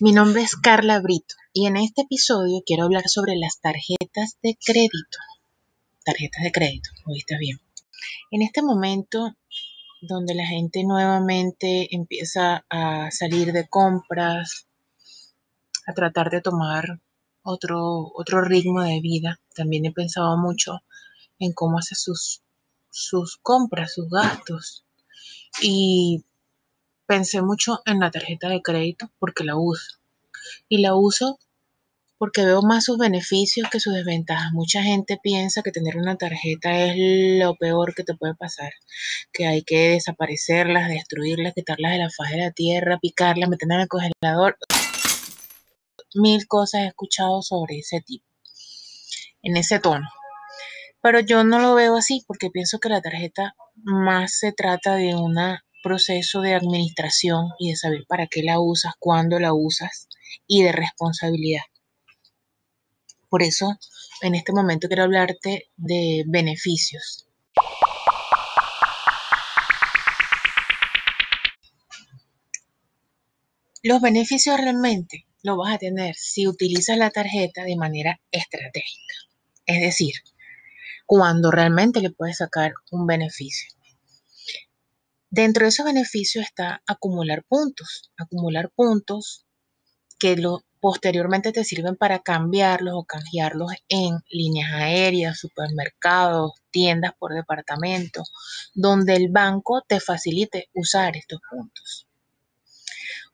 Mi nombre es Carla Brito y en este episodio quiero hablar sobre las tarjetas de crédito. Tarjetas de crédito, ¿oíste bien? En este momento donde la gente nuevamente empieza a salir de compras, a tratar de tomar otro, otro ritmo de vida, también he pensado mucho en cómo hace sus, sus compras, sus gastos. Y pensé mucho en la tarjeta de crédito porque la uso. Y la uso porque veo más sus beneficios que sus desventajas. Mucha gente piensa que tener una tarjeta es lo peor que te puede pasar, que hay que desaparecerlas, destruirlas, quitarlas de la faz de la tierra, picarlas, meterlas en el congelador. Mil cosas he escuchado sobre ese tipo, en ese tono. Pero yo no lo veo así porque pienso que la tarjeta más se trata de un proceso de administración y de saber para qué la usas, cuándo la usas y de responsabilidad. Por eso, en este momento quiero hablarte de beneficios. Los beneficios realmente los vas a tener si utilizas la tarjeta de manera estratégica. Es decir, cuando realmente le puedes sacar un beneficio. Dentro de esos beneficios está acumular puntos, acumular puntos que posteriormente te sirven para cambiarlos o canjearlos en líneas aéreas, supermercados, tiendas por departamento, donde el banco te facilite usar estos puntos.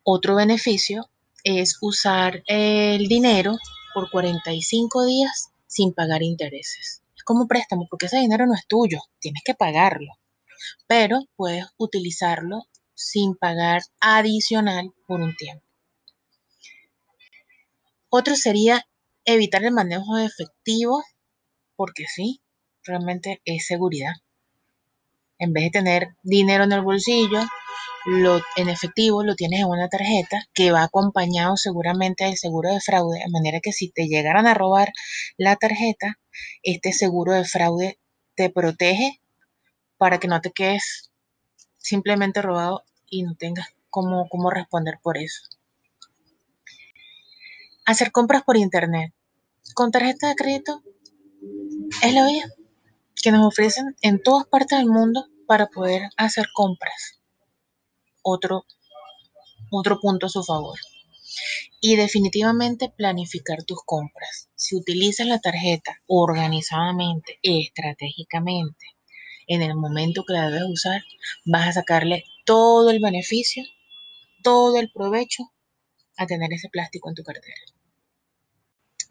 Otro beneficio es usar el dinero por 45 días sin pagar intereses como préstamo, porque ese dinero no es tuyo, tienes que pagarlo, pero puedes utilizarlo sin pagar adicional por un tiempo. Otro sería evitar el manejo de efectivo, porque sí, realmente es seguridad. En vez de tener dinero en el bolsillo, lo, en efectivo lo tienes en una tarjeta que va acompañado seguramente del seguro de fraude, de manera que si te llegaran a robar la tarjeta, este seguro de fraude te protege para que no te quedes simplemente robado y no tengas cómo, cómo responder por eso. Hacer compras por internet con tarjeta de crédito es la vía que nos ofrecen en todas partes del mundo para poder hacer compras otro, otro punto a su favor. Y definitivamente planificar tus compras. Si utilizas la tarjeta organizadamente, estratégicamente, en el momento que la debes usar, vas a sacarle todo el beneficio, todo el provecho a tener ese plástico en tu cartera.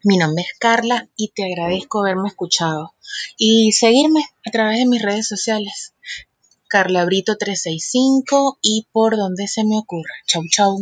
Mi nombre es Carla y te agradezco haberme escuchado y seguirme a través de mis redes sociales. Carla Brito 365 y por donde se me ocurra. Chau, chau.